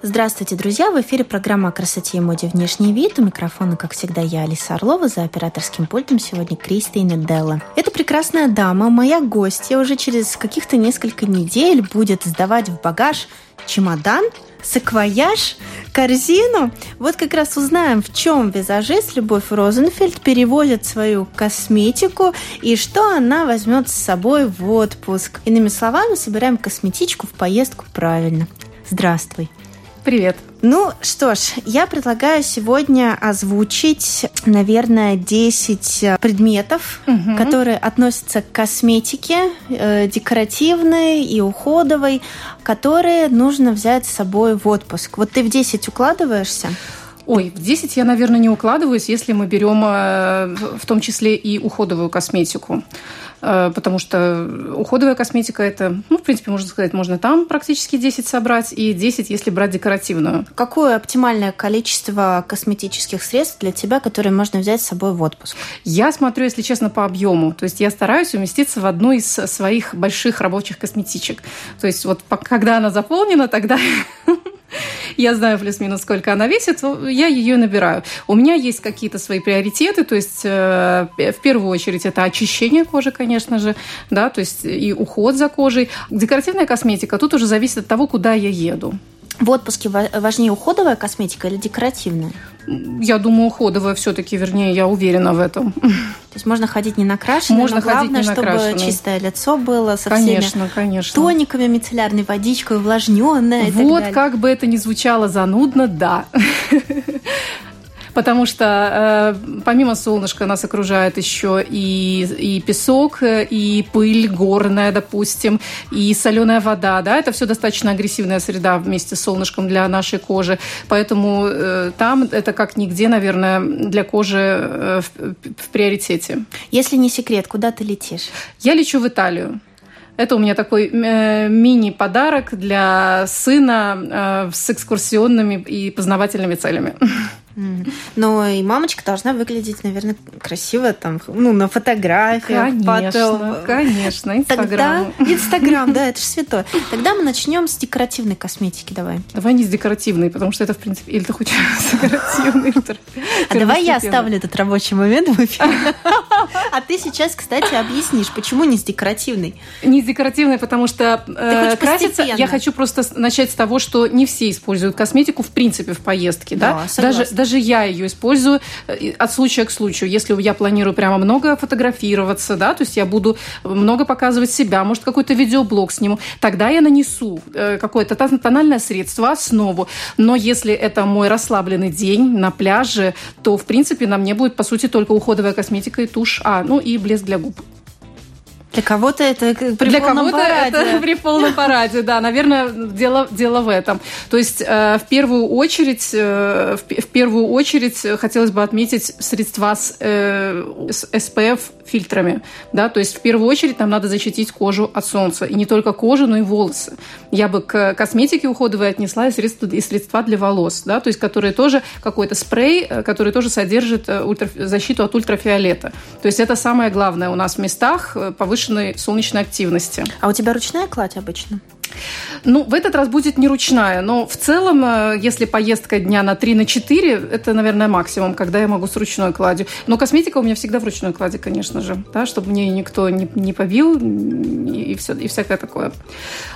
Здравствуйте, друзья! В эфире программа о красоте и моде «Внешний вид». У микрофона, как всегда, я, Алиса Орлова. За операторским пультом сегодня Кристина Делла. Эта прекрасная дама, моя гостья, уже через каких-то несколько недель будет сдавать в багаж чемодан, саквояж, корзину. Вот как раз узнаем, в чем визажист Любовь Розенфельд переводит свою косметику и что она возьмет с собой в отпуск. Иными словами, собираем косметичку в поездку правильно. Здравствуй. Привет. Ну что ж, я предлагаю сегодня озвучить, наверное, 10 э, предметов, угу. которые относятся к косметике, э, декоративной и уходовой, которые нужно взять с собой в отпуск. Вот ты в 10 укладываешься? Ой, в 10 я, наверное, не укладываюсь, если мы берем э, в том числе и уходовую косметику. Э, потому что уходовая косметика – это, ну, в принципе, можно сказать, можно там практически 10 собрать, и 10, если брать декоративную. Какое оптимальное количество косметических средств для тебя, которые можно взять с собой в отпуск? Я смотрю, если честно, по объему. То есть я стараюсь уместиться в одну из своих больших рабочих косметичек. То есть вот когда она заполнена, тогда я знаю плюс-минус, сколько она весит, я ее набираю. У меня есть какие-то свои приоритеты, то есть э, в первую очередь это очищение кожи, конечно же, да, то есть и уход за кожей. Декоративная косметика тут уже зависит от того, куда я еду. В отпуске важнее уходовая косметика или декоративная? Я думаю, уходовая все-таки, вернее, я уверена в этом. То есть можно ходить не накрашенной, можно но главное, ходить не чтобы чистое лицо было со конечно, всеми конечно. тониками, мицеллярной водичкой, увлажненное. Вот как бы это ни звучало занудно, да потому что э, помимо солнышка нас окружает еще и, и песок, и пыль горная, допустим, и соленая вода, да, это все достаточно агрессивная среда вместе с солнышком для нашей кожи, поэтому э, там это как нигде, наверное, для кожи э, в, в приоритете. Если не секрет, куда ты летишь? Я лечу в Италию. Это у меня такой э, мини-подарок для сына э, с экскурсионными и познавательными целями. Но и мамочка должна выглядеть, наверное, красиво там, ну, на фотографиях. Конечно, потом. конечно, Инстаграм. Тогда Инстаграм, да, это же святое. Тогда мы начнем с декоративной косметики, давай. Давай не с декоративной, потому что это, в принципе, или ты хочешь с декоративной. А давай я оставлю этот рабочий момент в эфире. А ты сейчас, кстати, объяснишь, почему не с декоративной? Не с декоративной, потому что э, краситься я хочу просто начать с того, что не все используют косметику в принципе в поездке, да? Даже даже я ее использую э, от случая к случаю. Если я планирую прямо много фотографироваться, да, то есть я буду много показывать себя, может, какой-то видеоблог сниму, тогда я нанесу э, какое-то тональное средство, основу. Но если это мой расслабленный день на пляже, то, в принципе, на мне будет, по сути, только уходовая косметика и тушь, а, ну и блеск для губ. Для кого-то это при Для полном кого-то параде. это при полном параде, да. Наверное, дело, дело в этом. То есть э, в первую очередь, э, в, первую очередь хотелось бы отметить средства с, э, с SPF фильтрами, да, то есть в первую очередь нам надо защитить кожу от солнца, и не только кожу, но и волосы. Я бы к косметике уходовой отнесла и средства, и средства для волос, да, то есть которые тоже какой-то спрей, э, который тоже содержит э, ультра, защиту от ультрафиолета. То есть это самое главное у нас в местах э, повышенной солнечной активности. А у тебя ручная кладь обычно? Ну, в этот раз будет не ручная, но в целом, э, если поездка дня на 3 на 4, это, наверное, максимум, когда я могу с ручной кладью. Но косметика у меня всегда в ручной кладе, конечно же, да, чтобы мне никто не, не побил и, все, и всякое такое.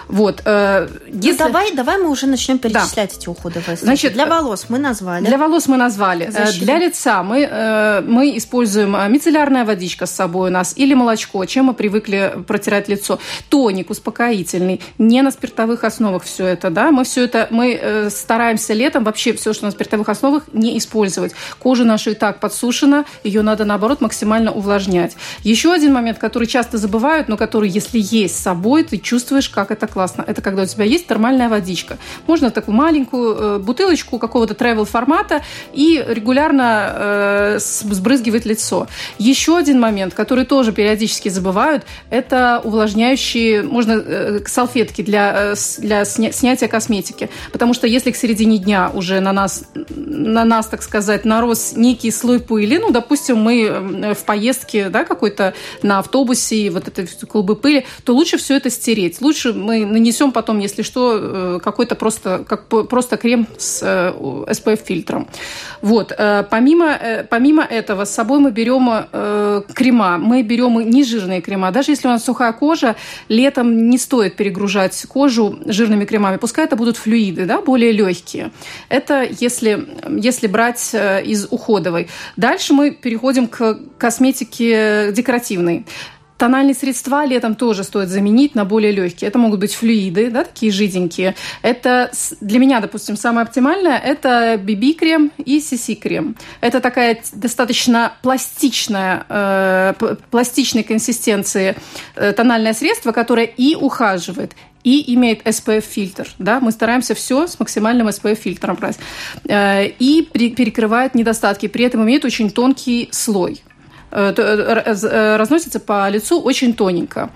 Вот. Э, ну, если... Ну, давай, давай мы уже начнем перечислять да. эти уходовые Значит, для волос мы назвали. Для волос мы назвали. Э, Защита. Для лица мы, мы используем мицеллярная водичка с собой у нас или молочко, чем мы привыкли протирать лицо. Тоник успокоительный, не на спиртовых основах все это, да, мы все это, мы э, стараемся летом вообще все, что на спиртовых основах, не использовать. Кожа наша и так подсушена, ее надо, наоборот, максимально увлажнять. Еще один момент, который часто забывают, но который, если есть с собой, ты чувствуешь, как это классно. Это когда у тебя есть термальная водичка. Можно такую маленькую э, бутылочку какого-то travel формата и регулярно э, сбрызгивать лицо. Еще один момент, который тоже периодически забывают, это увлажняющие, можно э, салфетки для, э, для сня, снятия косметики. Потому что если к середине дня уже на нас, на нас, так сказать, нарос некий слой пыли, ну, допустим, мы э, в поездке, да, какой-то на автобусе, вот этой клубы пыли, то лучше все это стереть. Лучше мы нанесем потом, если что, э, какой-то просто, как, просто крем с SPF-фильтром. Вот. Помимо, помимо этого, с собой мы берем крема. Мы берем нежирные крема. Даже если у нас сухая кожа, летом не стоит перегружать кожу жирными кремами. Пускай это будут флюиды, да, более легкие. Это если, если брать э, из уходовой. Дальше мы переходим к косметике декоративной. Тональные средства летом тоже стоит заменить на более легкие. Это могут быть флюиды, да, такие жиденькие. Это для меня, допустим, самое оптимальное – это BB-крем и CC-крем. Это такая достаточно пластичная, э, пластичной консистенции э, тональное средство, которое и ухаживает, и имеет SPF-фильтр. Да? Мы стараемся все с максимальным SPF-фильтром брать. Э, и перекрывает недостатки. При этом имеет очень тонкий слой. Э, э, разносится по лицу очень тоненько.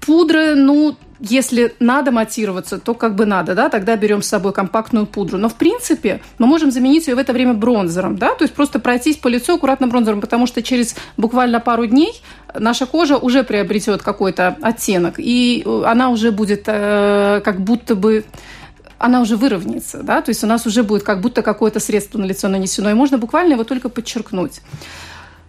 Пудры, ну, если надо матироваться, то как бы надо, да, тогда берем с собой компактную пудру. Но в принципе мы можем заменить ее в это время бронзером, да, то есть просто пройтись по лицу аккуратно бронзером, потому что через буквально пару дней наша кожа уже приобретет какой-то оттенок, и она уже будет э, как будто бы она уже выровняется, да, то есть у нас уже будет как будто какое-то средство на лицо нанесено, и можно буквально его только подчеркнуть.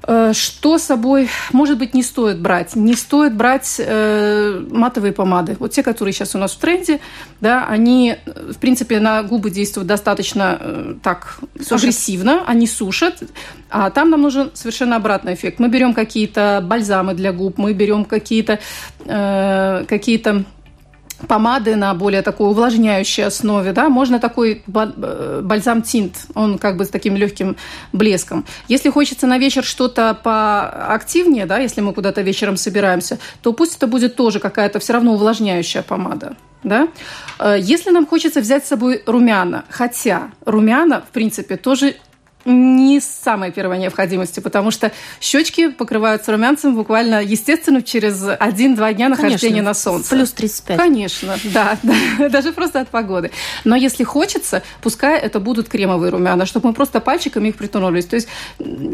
Э, что с собой, может быть, не стоит брать? Не стоит брать э, матовые помады. Вот те, которые сейчас у нас в тренде, да, они, в принципе, на губы действуют достаточно э, так сушат. агрессивно, они сушат, а там нам нужен совершенно обратный эффект. Мы берем какие-то бальзамы для губ, мы берем какие-то э, какие-то помады на более такой увлажняющей основе, да, можно такой э, бальзам тинт, он как бы с таким легким блеском. Если хочется на вечер что-то поактивнее, да, если мы куда-то вечером собираемся, то пусть это будет тоже какая-то все равно увлажняющая помада. Да? Э, если нам хочется взять с собой румяна, хотя румяна, в принципе, тоже не самой первой необходимости, потому что щечки покрываются румянцем буквально, естественно, через один-два дня нахождения Конечно, на солнце. Плюс 35. Конечно, да, да, даже просто от погоды. Но если хочется, пускай это будут кремовые румяна, чтобы мы просто пальчиками их притянулись. То есть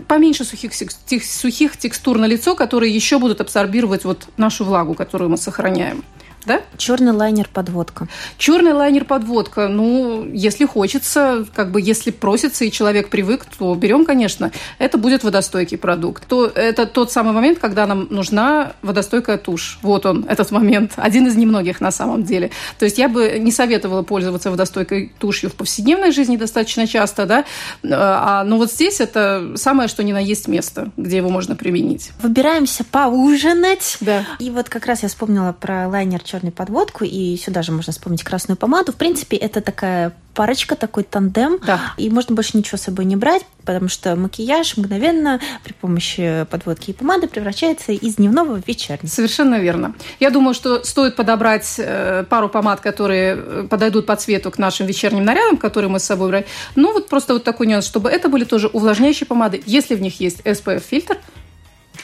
поменьше сухих, сухих текстур на лицо, которые еще будут абсорбировать вот нашу влагу, которую мы сохраняем да? Черный лайнер подводка. Черный лайнер подводка. Ну, если хочется, как бы если просится и человек привык, то берем, конечно. Это будет водостойкий продукт. То, это тот самый момент, когда нам нужна водостойкая тушь. Вот он, этот момент. Один из немногих на самом деле. То есть я бы не советовала пользоваться водостойкой тушью в повседневной жизни достаточно часто, да. А, но вот здесь это самое, что ни на есть место, где его можно применить. Выбираемся поужинать. Да. И вот как раз я вспомнила про лайнер черный черную подводку, и сюда же можно вспомнить красную помаду. В принципе, это такая парочка, такой тандем, да. и можно больше ничего с собой не брать, потому что макияж мгновенно при помощи подводки и помады превращается из дневного в вечерний. Совершенно верно. Я думаю, что стоит подобрать э, пару помад, которые э, подойдут по цвету к нашим вечерним нарядам, которые мы с собой брали. Ну, вот просто вот такой нюанс, чтобы это были тоже увлажняющие помады. Если в них есть SPF-фильтр,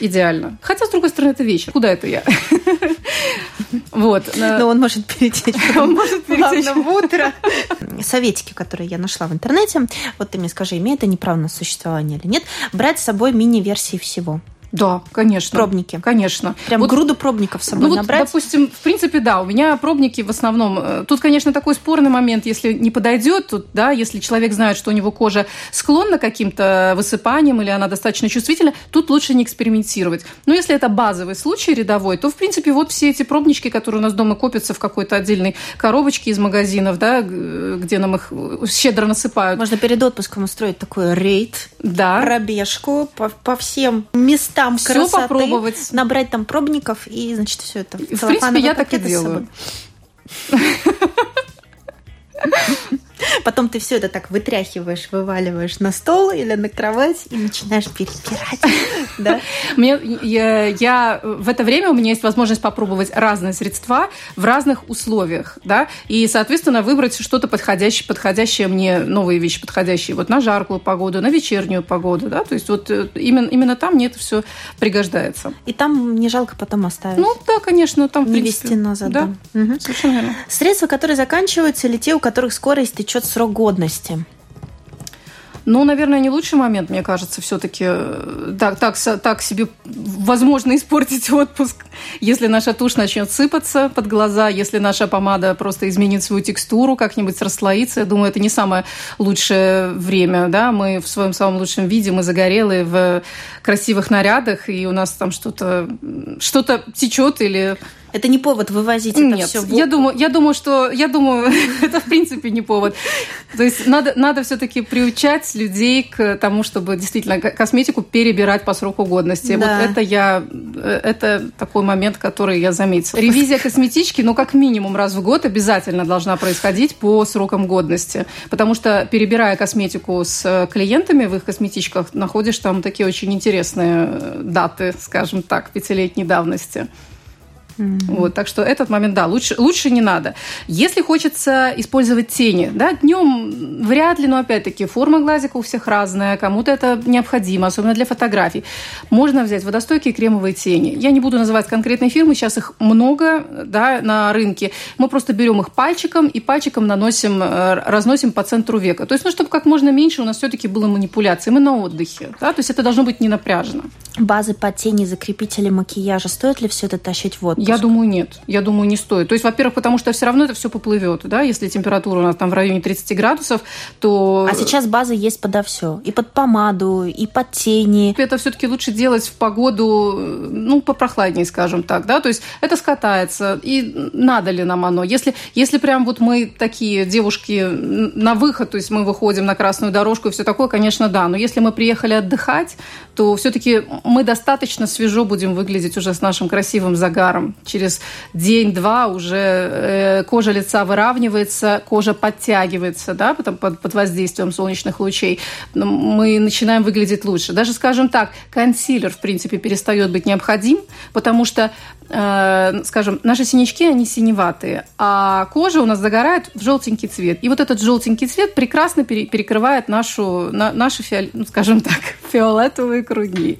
идеально. Хотя, с другой стороны, это вечер. Куда это я? Вот. Но он может перетечь. Он может перетечь в утро. Советики, которые я нашла в интернете. Вот ты мне скажи, имеет они право на существование или нет. Брать с собой мини-версии всего. Да, конечно. Пробники. Конечно. Прям вот, груду пробников с собой ну, набрать. Вот, допустим, в принципе, да, у меня пробники в основном. Э, тут, конечно, такой спорный момент, если не подойдет, тут, да, если человек знает, что у него кожа склонна к каким-то высыпаниям или она достаточно чувствительна, тут лучше не экспериментировать. Но если это базовый случай рядовой, то, в принципе, вот все эти пробнички, которые у нас дома копятся в какой-то отдельной коробочке из магазинов, да, где нам их щедро насыпают. Можно перед отпуском устроить такой рейд, да. пробежку по, по всем местам там все красоты, попробовать. набрать там пробников и, значит, все это. В принципе, я так и делаю. Потом ты все это так вытряхиваешь, вываливаешь на стол или на кровать и начинаешь перебирать. Да? Мне, я, я, в это время у меня есть возможность попробовать разные средства в разных условиях, да, и, соответственно, выбрать что-то подходящее, подходящее мне, новые вещи подходящие вот на жаркую погоду, на вечернюю погоду, да, то есть вот э, именно, именно там мне это все пригождается. И там не жалко потом оставить? Ну, да, конечно, там, Не принципе, вести назад, да. Совершенно верно. Средства, которые заканчиваются, или те, у которых скоро истечет срок годности? Ну, наверное, не лучший момент, мне кажется, все-таки так, так, со- так себе возможно испортить отпуск, если наша тушь начнет сыпаться под глаза, если наша помада просто изменит свою текстуру, как-нибудь расслоится. Я думаю, это не самое лучшее время, да, мы в своем самом лучшем виде, мы загорелые в красивых нарядах, и у нас там что-то что течет или Это не повод вывозить это нет, все в я думаю, я думаю, что я думаю, это в принципе не повод. То есть надо, надо все-таки приучать людей к тому, чтобы действительно ко- косметику перебирать по сроку годности. Да. Вот это я, э, это такой момент, который я заметила. Ревизия косметички, ну как минимум раз в год обязательно должна происходить по срокам годности, потому что перебирая косметику с э, клиентами в их косметичках, находишь там такие очень интересные э, даты, скажем так, пятилетней давности. Вот, так что этот момент, да, лучше, лучше не надо. Если хочется использовать тени, да, днем вряд ли, но опять-таки форма глазика у всех разная, кому-то это необходимо, особенно для фотографий. Можно взять водостойкие кремовые тени. Я не буду называть конкретные фирмы, сейчас их много да, на рынке. Мы просто берем их пальчиком и пальчиком наносим, э, разносим по центру века. То есть, ну, чтобы как можно меньше у нас все-таки было манипуляций. Мы на отдыхе, да, то есть это должно быть не напряжено. Базы под тени, закрепители макияжа. Стоит ли все это тащить в отпуск? Я думаю, нет. Я думаю, не стоит. То есть, во-первых, потому что все равно это все поплывет, да, если температура у нас там в районе 30 градусов, то... А сейчас базы есть подо все. И под помаду, и под тени. это все-таки лучше делать в погоду, ну, попрохладнее, скажем так, да, то есть это скатается, и надо ли нам оно? Если, если прям вот мы такие девушки на выход, то есть мы выходим на красную дорожку и все такое, конечно, да, но если мы приехали отдыхать, то все-таки мы достаточно свежо будем выглядеть уже с нашим красивым загаром. Через день-два уже э, кожа лица выравнивается, кожа подтягивается, да, потом под, под воздействием солнечных лучей. Но Мы начинаем выглядеть лучше. Даже, скажем так, консилер, в принципе, перестает быть необходим, потому что, скажем, наши синячки, они синеватые, а кожа у нас загорает в желтенький цвет. И вот этот желтенький цвет прекрасно пере- перекрывает нашу, на, наши, фиол- ну, скажем так, фиолетовые круги.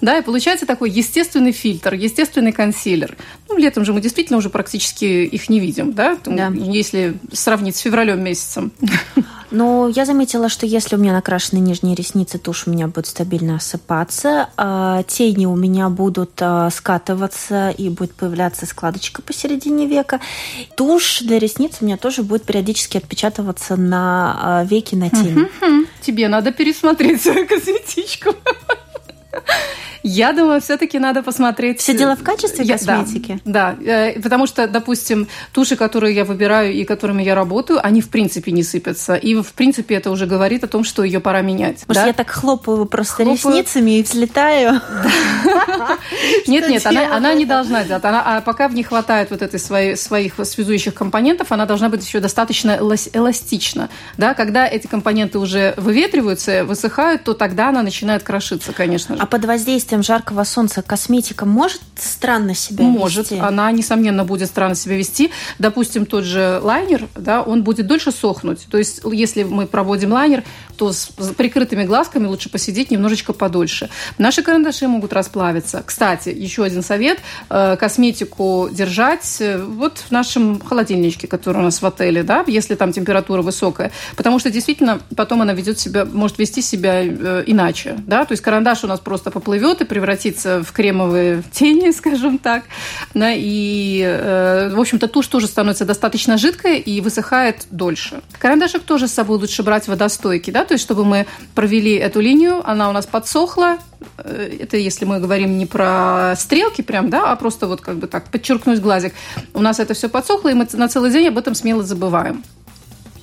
Да, и получается такой естественный фильтр, естественный консилер. Ну, летом же мы действительно уже практически их не видим, да, Да. если сравнить с февралем месяцем. Но я заметила, что если у меня накрашены нижние ресницы, тушь у меня будет стабильно осыпаться, а тени у меня будут а, скатываться и будет появляться складочка посередине века. Тушь для ресниц у меня тоже будет периодически отпечатываться на а, веки на тени. Тебе надо пересмотреть свою косметичку. Я думаю, все-таки надо посмотреть. Все дело в качестве косметики? Да, да. Э, потому что, допустим, туши, которые я выбираю и которыми я работаю, они в принципе не сыпятся. И в принципе это уже говорит о том, что ее пора менять. Может, да? я так хлопаю просто Хлопаю. ресницами и взлетаю? Нет, нет, она, не должна делать. Она, а пока в не хватает вот этой своих связующих компонентов, она должна быть еще достаточно элас- эластична. Да? Когда эти компоненты уже выветриваются, высыхают, то тогда она начинает крошиться, конечно же. А под воздействием жаркого солнца косметика может странно себя Может, вести? она, несомненно, будет странно себя вести. Допустим, тот же лайнер, да, он будет дольше сохнуть. То есть, если мы проводим лайнер, то с с прикрытыми глазками лучше посидеть немножечко подольше. Наши карандаши могут расплавиться. Кстати, еще один совет. Э, Косметику держать э, вот в нашем холодильничке, который у нас в отеле, да, если там температура высокая. Потому что действительно потом она ведет себя, может вести себя э, иначе. Да? То есть карандаш у нас просто поплывет и превратится в кремовые тени, скажем так. Да, и, э, в общем-то, тушь тоже становится достаточно жидкой и высыхает дольше. Карандашик тоже с собой лучше брать водостойкий, да, то есть чтобы мы провели эту линию, она у нас подсохла, Э, это если мы говорим не про стрелки прям, да, а просто вот как бы так подчеркнуть глазик. У нас это все подсохло, и мы на целый день об этом смело забываем.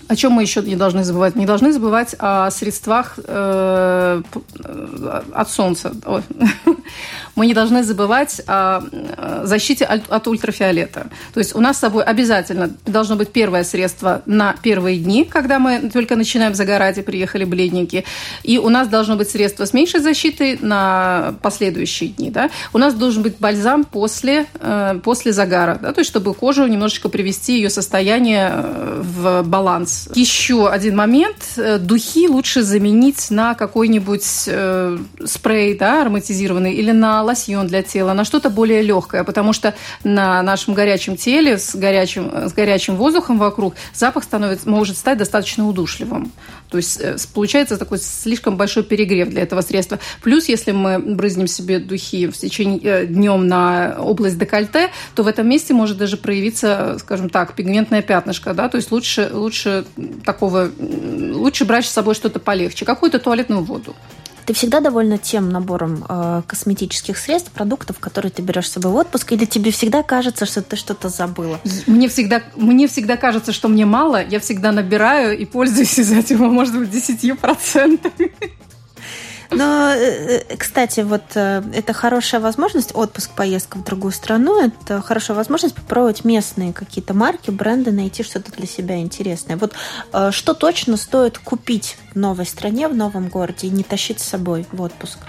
О чем мы еще не должны забывать? Не должны забывать о средствах э, от солнца. Мы не должны забывать о защите от ультрафиолета. То есть у нас с собой обязательно должно быть первое средство на первые дни, когда мы только начинаем загорать и приехали бледники. И у нас должно быть средство с меньшей защитой на последующие дни. Да? У нас должен быть бальзам после, э, после загара, да? то есть чтобы кожу немножечко привести ее состояние э, в баланс еще один момент. Э, духи лучше заменить на какой-нибудь э, спрей да, ароматизированный или на лосьон для тела, на что-то более легкое, потому что на нашем горячем теле с горячим, с горячим воздухом вокруг запах становится, может стать достаточно удушливым. То есть э, получается такой слишком большой перегрев для этого средства. Плюс, если мы брызнем себе духи в течение э, днем на область декольте, то в этом месте может даже проявиться, скажем так, пигментное пятнышко. Да? То есть лучше, лучше такого, лучше брать с собой что-то полегче, какую-то туалетную воду. Ты всегда довольна тем набором э, косметических средств, продуктов, которые ты берешь с собой в отпуск, или тебе всегда кажется, что ты что-то забыла? Мне всегда, мне всегда кажется, что мне мало, я всегда набираю и пользуюсь из этого, может быть, 10%. Но, э, э, кстати, вот э, это хорошая возможность, отпуск, поездка в другую страну, это хорошая возможность попробовать местные какие-то марки, бренды, найти что-то для себя интересное. Вот что точно стоит купить в новой стране, в новом городе и не тащить с собой в отпуск?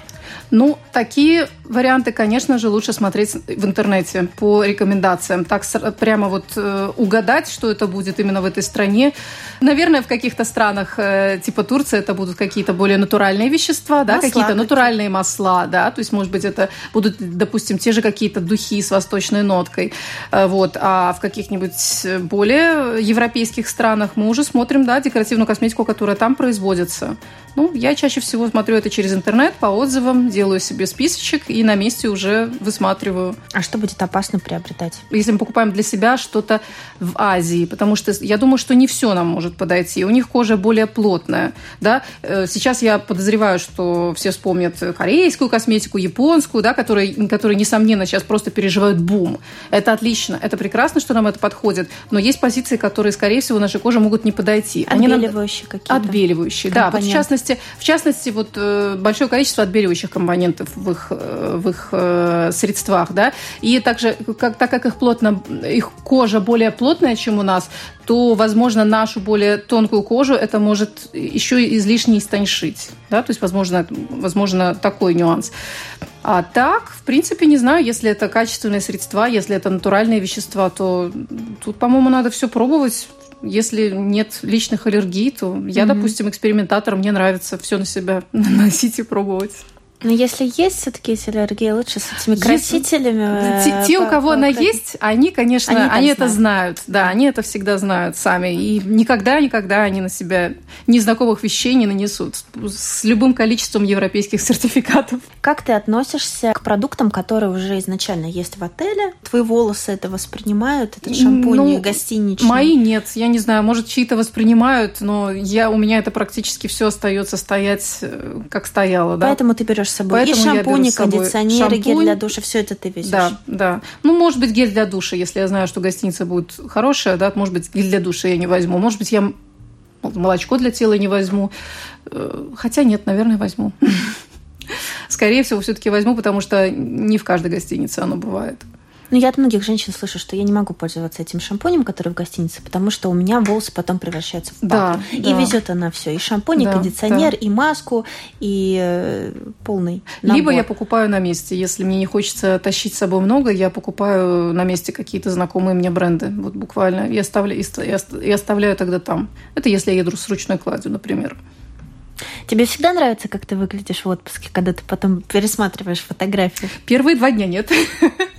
Ну, такие варианты, конечно же, лучше смотреть в интернете по рекомендациям. Так прямо вот э, угадать, что это будет именно в этой стране. Наверное, в каких-то странах э, типа Турции это будут какие-то более натуральные вещества, да, какие-то натуральные масла, да, то есть, может быть, это будут, допустим, те же какие-то духи с восточной ноткой, э, вот, а в каких-нибудь более европейских странах мы уже смотрим, да, декоративную косметику, которая там производится. Ну, я чаще всего смотрю это через интернет, по отзывам, делаю себе списочек и на месте уже высматриваю. А что будет опасно приобретать? Если мы покупаем для себя что-то в Азии, потому что я думаю, что не все нам может подойти. У них кожа более плотная. Да? Э, сейчас я подозреваю, что все вспомнят корейскую косметику, японскую, да, которые, которые, несомненно, сейчас просто переживают бум. Это отлично, это прекрасно, что нам это подходит, но есть позиции, которые, скорее всего, нашей коже могут не подойти. Отбеливающие какие-то? Отбеливающие, да. Вот в частности, в частности, вот э, большое количество отбеливающих компонентов в их, э, в их э, средствах, да, и также, как, так как их плотно, их кожа более плотная, чем у нас, то, возможно, нашу более тонкую кожу это может еще излишне истоньшить, да, то есть, возможно, возможно, такой нюанс. А так, в принципе, не знаю, если это качественные средства, если это натуральные вещества, то тут, по-моему, надо все пробовать, если нет личных аллергий, то я, mm-hmm. допустим, экспериментатор, мне нравится все на себя наносить и пробовать. Но если есть все-таки эти аллергии, лучше с этими красителями. Те, те у кого она есть, они, конечно, они, они это знают. Да, они это всегда знают сами. И никогда-никогда они на себя незнакомых вещей не нанесут. С любым количеством европейских сертификатов. Как ты относишься к продуктам, которые уже изначально есть в отеле? Твои волосы это воспринимают? Этот шампунь ну, гостиничный? Мои нет. Я не знаю, может, чьи-то воспринимают, но я, у меня это практически все остается стоять, э, как стояло. Да? Поэтому ты берешь собой. Поэтому и шампунь, и кондиционеры, шампунь, гель для душа, все это ты везешь. Да, да. Ну, может быть, гель для душа, если я знаю, что гостиница будет хорошая, да, может быть, гель для душа я не возьму. Может быть, я молочко для тела не возьму. Э, хотя нет, наверное, возьму. Скорее всего, все-таки возьму, потому что не в каждой гостинице оно бывает. Ну, я от многих женщин слышу, что я не могу пользоваться этим шампунем, который в гостинице, потому что у меня волосы потом превращаются в папу. Да, и да. везет она все. И шампунь, да, и кондиционер, да. и маску, и э, полный набор. Либо я покупаю на месте. Если мне не хочется тащить с собой много, я покупаю на месте какие-то знакомые мне бренды. Вот буквально. Я оставляю, я оставляю тогда там. Это если я еду с ручной кладью, например. Тебе всегда нравится, как ты выглядишь в отпуске, когда ты потом пересматриваешь фотографии? Первые два дня нет.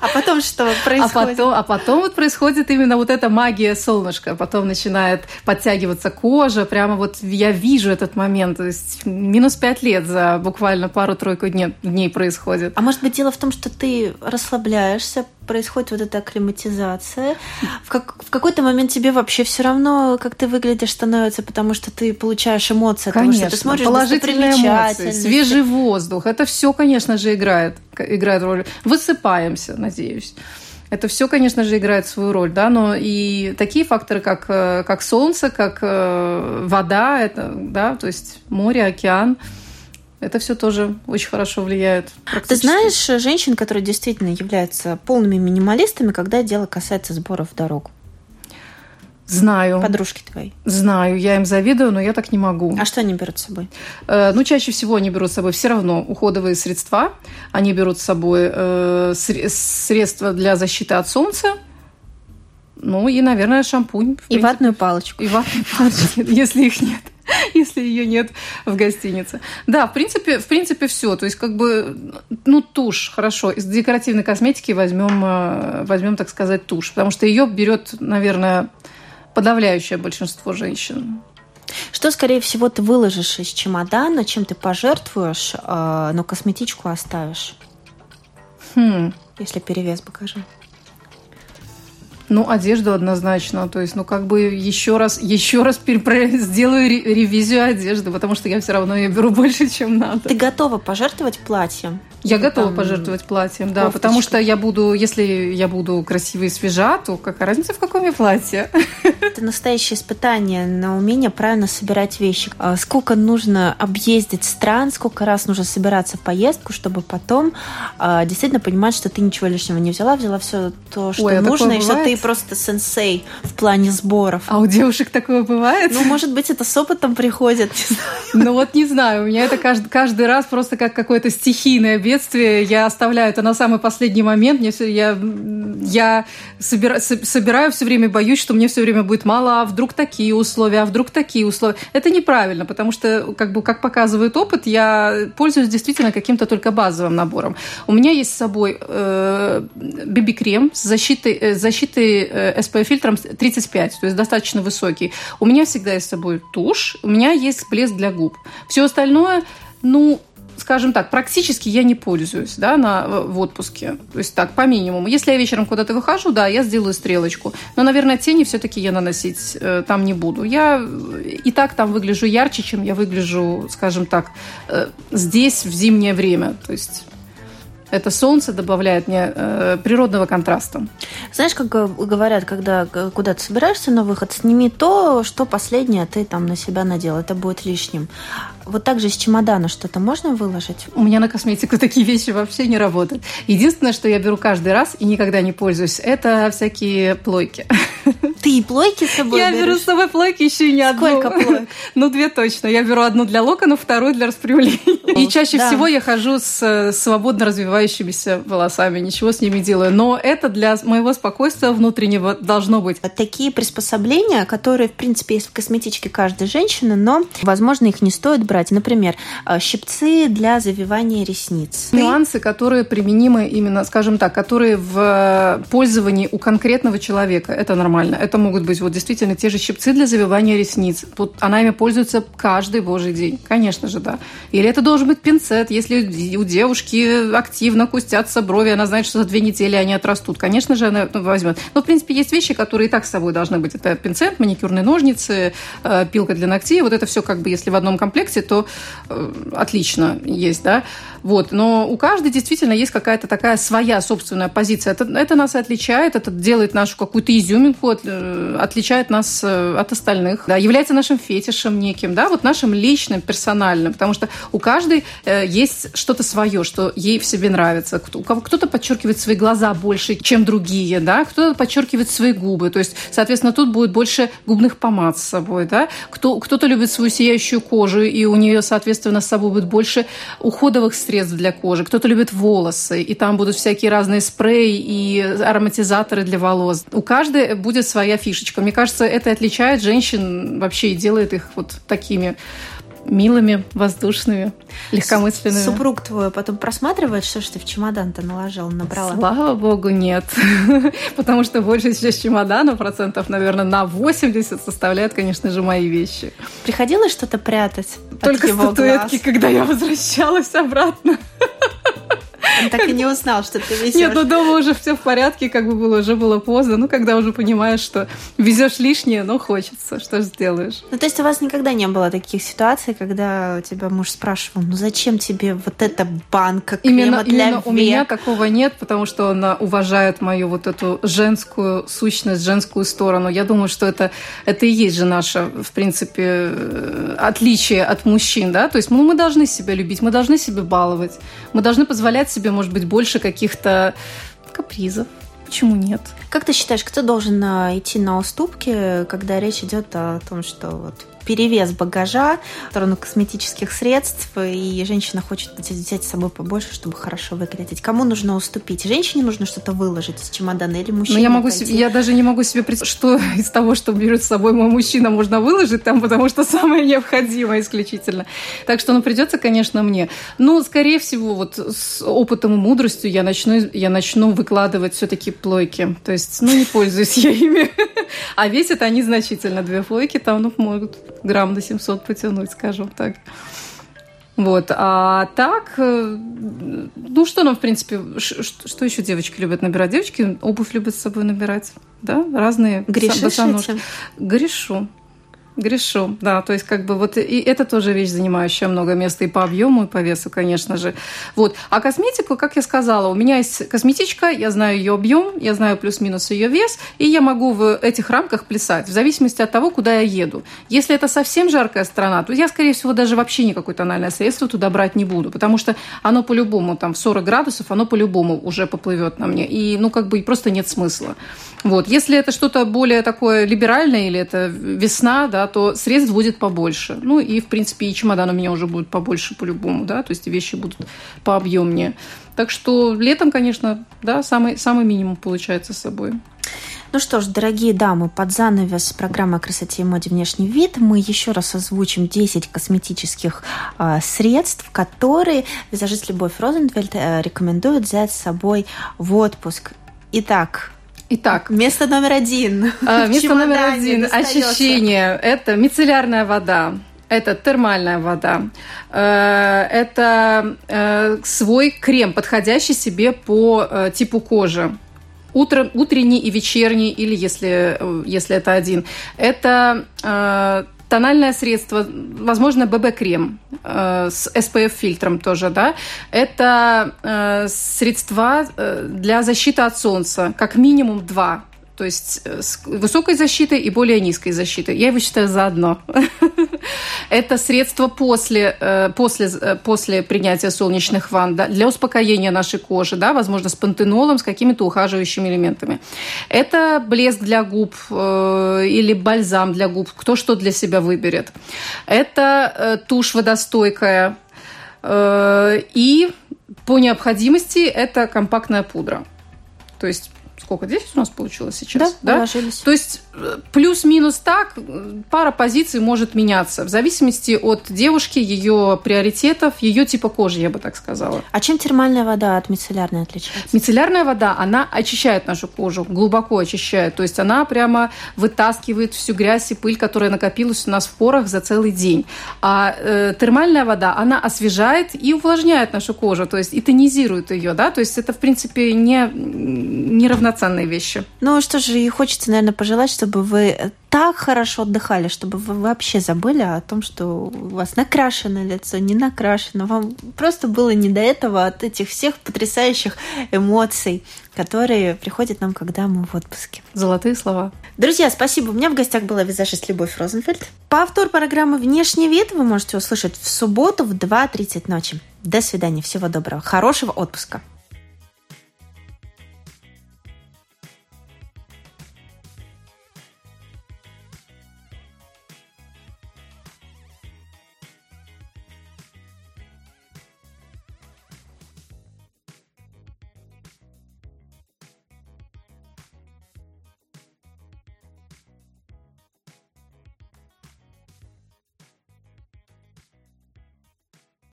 А потом что происходит? А потом, а потом вот происходит именно вот эта магия солнышка. Потом начинает подтягиваться кожа. Прямо вот я вижу этот момент. То есть минус пять лет за буквально пару-тройку дней, дней происходит. А может быть дело в том, что ты расслабляешься, происходит вот эта акклиматизация. В, как, в какой-то момент тебе вообще все равно, как ты выглядишь, становится, потому что ты получаешь эмоции. Конечно, ты смотришь положительные эмоции, свежий воздух. Это все, конечно же, играет, играет роль. Высыпаемся, надеюсь. Это все, конечно же, играет свою роль, да, но и такие факторы, как, э, как солнце, как э, вода, это, да, то есть море, океан, это все тоже очень хорошо влияет. Ты знаешь женщин, которые действительно являются полными минималистами, когда дело касается сборов дорог? Знаю. Подружки твои? Знаю, я им завидую, но я так не могу. А что они берут с собой? Э, ну, чаще всего они берут с собой все равно уходовые средства. Они берут с собой э, средства для защиты от солнца. Ну и, наверное, шампунь. И принципе. ватную палочку. И ватную палочку, если их нет если ее нет в гостинице. Да, в принципе, в принципе, все. То есть, как бы, ну, тушь, хорошо. Из декоративной косметики возьмем, э, возьмем, так сказать, тушь. Потому что ее берет, наверное, подавляющее большинство женщин. Что, скорее всего, ты выложишь из чемодана, чем ты пожертвуешь, а, но косметичку оставишь? Хм. Если перевес покажи. Ну, одежду однозначно. То есть, ну, как бы еще раз, еще раз сделаю ревизию одежды, потому что я все равно ее беру больше, чем надо. Ты готова пожертвовать платьем? Я готова там... пожертвовать платьем, да, кофточка. потому что я буду, если я буду красивой и свежа, то какая разница, в каком я платье? Это настоящее испытание на умение правильно собирать вещи. А сколько нужно объездить стран, сколько раз нужно собираться в поездку, чтобы потом а, действительно понимать, что ты ничего лишнего не взяла, взяла все то, что Ой, а нужно, и что ты просто сенсей в плане сборов. А у девушек такое бывает? Ну, может быть, это с опытом приходит. Ну вот не знаю, у меня это каждый, каждый раз просто как какое-то стихийное бедствие я оставляю это на самый последний момент. Мне все, я, я собира, собираю все время, боюсь, что мне все время будет мало, а вдруг такие условия, а вдруг такие условия. Это неправильно, потому что, как бы, как показывает опыт, я пользуюсь действительно каким-то только базовым набором. У меня есть с собой э, BB-крем с защитой, э, защитой э, SPF-фильтром 35, то есть достаточно высокий. У меня всегда есть с собой тушь, у меня есть блеск для губ. Все остальное, ну, скажем так, практически я не пользуюсь да, на, в отпуске. То есть так, по минимуму. Если я вечером куда-то выхожу, да, я сделаю стрелочку. Но, наверное, тени все-таки я наносить э, там не буду. Я и так там выгляжу ярче, чем я выгляжу, скажем так, э, здесь в зимнее время. То есть это солнце добавляет мне э, природного контраста. Знаешь, как говорят, когда куда-то собираешься на выход, сними то, что последнее ты там на себя надел. Это будет лишним. Вот так же из чемодана что-то можно выложить? У меня на косметику такие вещи вообще не работают. Единственное, что я беру каждый раз и никогда не пользуюсь, это всякие плойки. Ты и плойки с собой Я берешь? беру с собой плойки еще и не одну. Сколько плоек? Ну, две точно. Я беру одну для локонов, вторую для распрямления. И чаще да. всего я хожу с э, свободно развивающимися волосами, ничего с ними делаю. Но это для моего спокойствия внутреннего должно быть. Такие приспособления, которые, в принципе, есть в косметичке каждой женщины, но, возможно, их не стоит брать брать. Например, э, щипцы для завивания ресниц. Нюансы, которые применимы именно, скажем так, которые в пользовании у конкретного человека. Это нормально. Это могут быть вот действительно те же щипцы для завивания ресниц. Вот она ими пользуется каждый божий день. Конечно же, да. Или это должен быть пинцет, если у девушки активно кустятся брови, она знает, что за две недели они отрастут. Конечно же, она возьмет. Но, в принципе, есть вещи, которые и так с собой должны быть. Это пинцет, маникюрные ножницы, э, пилка для ногтей. Вот это все как бы, если в одном комплекте, то э, отлично есть, да. Вот. Но у каждой действительно есть какая-то такая своя собственная позиция. Это, это нас отличает, это делает нашу какую-то изюминку, от, э, отличает нас э, от остальных, да, является нашим фетишем неким, да, вот нашим личным, персональным, потому что у каждой э, есть что-то свое, что ей в себе нравится. У кого кто-то подчеркивает свои глаза больше, чем другие, да, кто-то подчеркивает свои губы, то есть, соответственно, тут будет больше губных помад с собой, да, кто, кто-то любит свою сияющую кожу, и у нее, соответственно, с собой будет больше уходовых средств для кожи, кто-то любит волосы, и там будут всякие разные спреи и ароматизаторы для волос. У каждой будет своя фишечка. Мне кажется, это отличает женщин вообще и делает их вот такими милыми, воздушными, легкомысленными. Супруг твой потом просматривает, что ж ты в чемодан-то наложила, набрала? Слава богу, нет. Потому что большая часть чемодана, процентов, наверное, на 80 составляют, конечно же, мои вещи. Приходилось что-то прятать Только статуэтки, глаз? когда я возвращалась обратно. Он так и не узнал, что ты везешь. Нет, ну дома уже все в порядке, как бы было, уже было поздно. Ну, когда уже понимаешь, что везешь лишнее, но хочется, что же сделаешь. Ну, то есть у вас никогда не было таких ситуаций, когда у тебя муж спрашивал, ну зачем тебе вот эта банка крема именно, для именно век? у меня такого нет, потому что он уважает мою вот эту женскую сущность, женскую сторону. Я думаю, что это, это и есть же наше, в принципе, э, отличие от мужчин, да, то есть ну, мы должны себя любить, мы должны себя баловать, мы должны позволять себе, может быть, больше каких-то капризов. Почему нет? Как ты считаешь, кто должен а, идти на уступки, когда речь идет о том, что вот перевес багажа в сторону косметических средств, и женщина хочет взять с собой побольше, чтобы хорошо выглядеть. Кому нужно уступить? Женщине нужно что-то выложить из чемодана или мужчине? Но я, могу себе, я даже не могу себе представить, что из того, что берет с собой мой мужчина, можно выложить там, потому что самое необходимое исключительно. Так что, ну, придется, конечно, мне. Но, скорее всего, вот с опытом и мудростью я начну, я начну выкладывать все-таки плойки. То есть, ну, не пользуюсь я ими. А весят они значительно. Две плойки там, ну, могут грамм до 700 потянуть, скажем так. Вот, а так, э, ну что нам, в принципе, что еще девочки любят набирать? Девочки обувь любят с собой набирать, да, разные. Грешишь Грешу. Грешу, да, то есть как бы вот и это тоже вещь, занимающая много места и по объему, и по весу, конечно же. Вот. А косметику, как я сказала, у меня есть косметичка, я знаю ее объем, я знаю плюс-минус ее вес, и я могу в этих рамках плясать, в зависимости от того, куда я еду. Если это совсем жаркая страна, то я, скорее всего, даже вообще никакое тональное средство туда брать не буду, потому что оно по-любому, там, в 40 градусов, оно по-любому уже поплывет на мне, и, ну, как бы, просто нет смысла. Вот. Если это что-то более такое либеральное, или это весна, да, то средств будет побольше. Ну и, в принципе, и чемодан у меня уже будет побольше по-любому, да, то есть вещи будут пообъемнее. Так что летом, конечно, да, самый, самый минимум получается с собой. Ну что ж, дорогие дамы, под занавес программы красоте и моде внешний вид мы еще раз озвучим 10 косметических э, средств, которые визажист Любовь Розенфельд э, рекомендует взять с собой в отпуск. Итак, Итак, место номер один. А, место номер один. Ощущение. Это мицеллярная вода. Это термальная вода. Э, это э, свой крем, подходящий себе по типу кожи. Утро, утренний и вечерний, или если, если это один. Это тональное средство, возможно, ББ-крем э, с SPF-фильтром тоже, да, это э, средства э, для защиты от солнца, как минимум два то есть э, с высокой защитой и более низкой защитой. Я его считаю заодно. Это средство после, э, после, э, после принятия солнечных ванн да, для успокоения нашей кожи, да, возможно, с пантенолом, с какими-то ухаживающими элементами. Это блеск для губ или бальзам для губ, кто что для себя выберет. Это тушь водостойкая. И по необходимости это компактная пудра. То есть сколько, 10 у нас получилось сейчас? Да, да? То есть плюс-минус так, пара позиций может меняться в зависимости от девушки, ее приоритетов, ее типа кожи, я бы так сказала. А чем термальная вода от мицеллярной отличается? Мицеллярная вода, она очищает нашу кожу, глубоко очищает. То есть она прямо вытаскивает всю грязь и пыль, которая накопилась у нас в порах за целый день. А э, термальная вода, она освежает и увлажняет нашу кожу, то есть и тонизирует ее, да, то есть это, в принципе, не, не равноценные вещи. Ну что же, и хочется, наверное, пожелать, чтобы вы так хорошо отдыхали, чтобы вы вообще забыли о том, что у вас накрашено лицо, не накрашено. Вам просто было не до этого от этих всех потрясающих эмоций, которые приходят нам, когда мы в отпуске. Золотые слова. Друзья, спасибо. У меня в гостях была визажист Любовь Розенфельд. Повтор программы «Внешний вид» вы можете услышать в субботу в 2.30 ночи. До свидания. Всего доброго. Хорошего отпуска.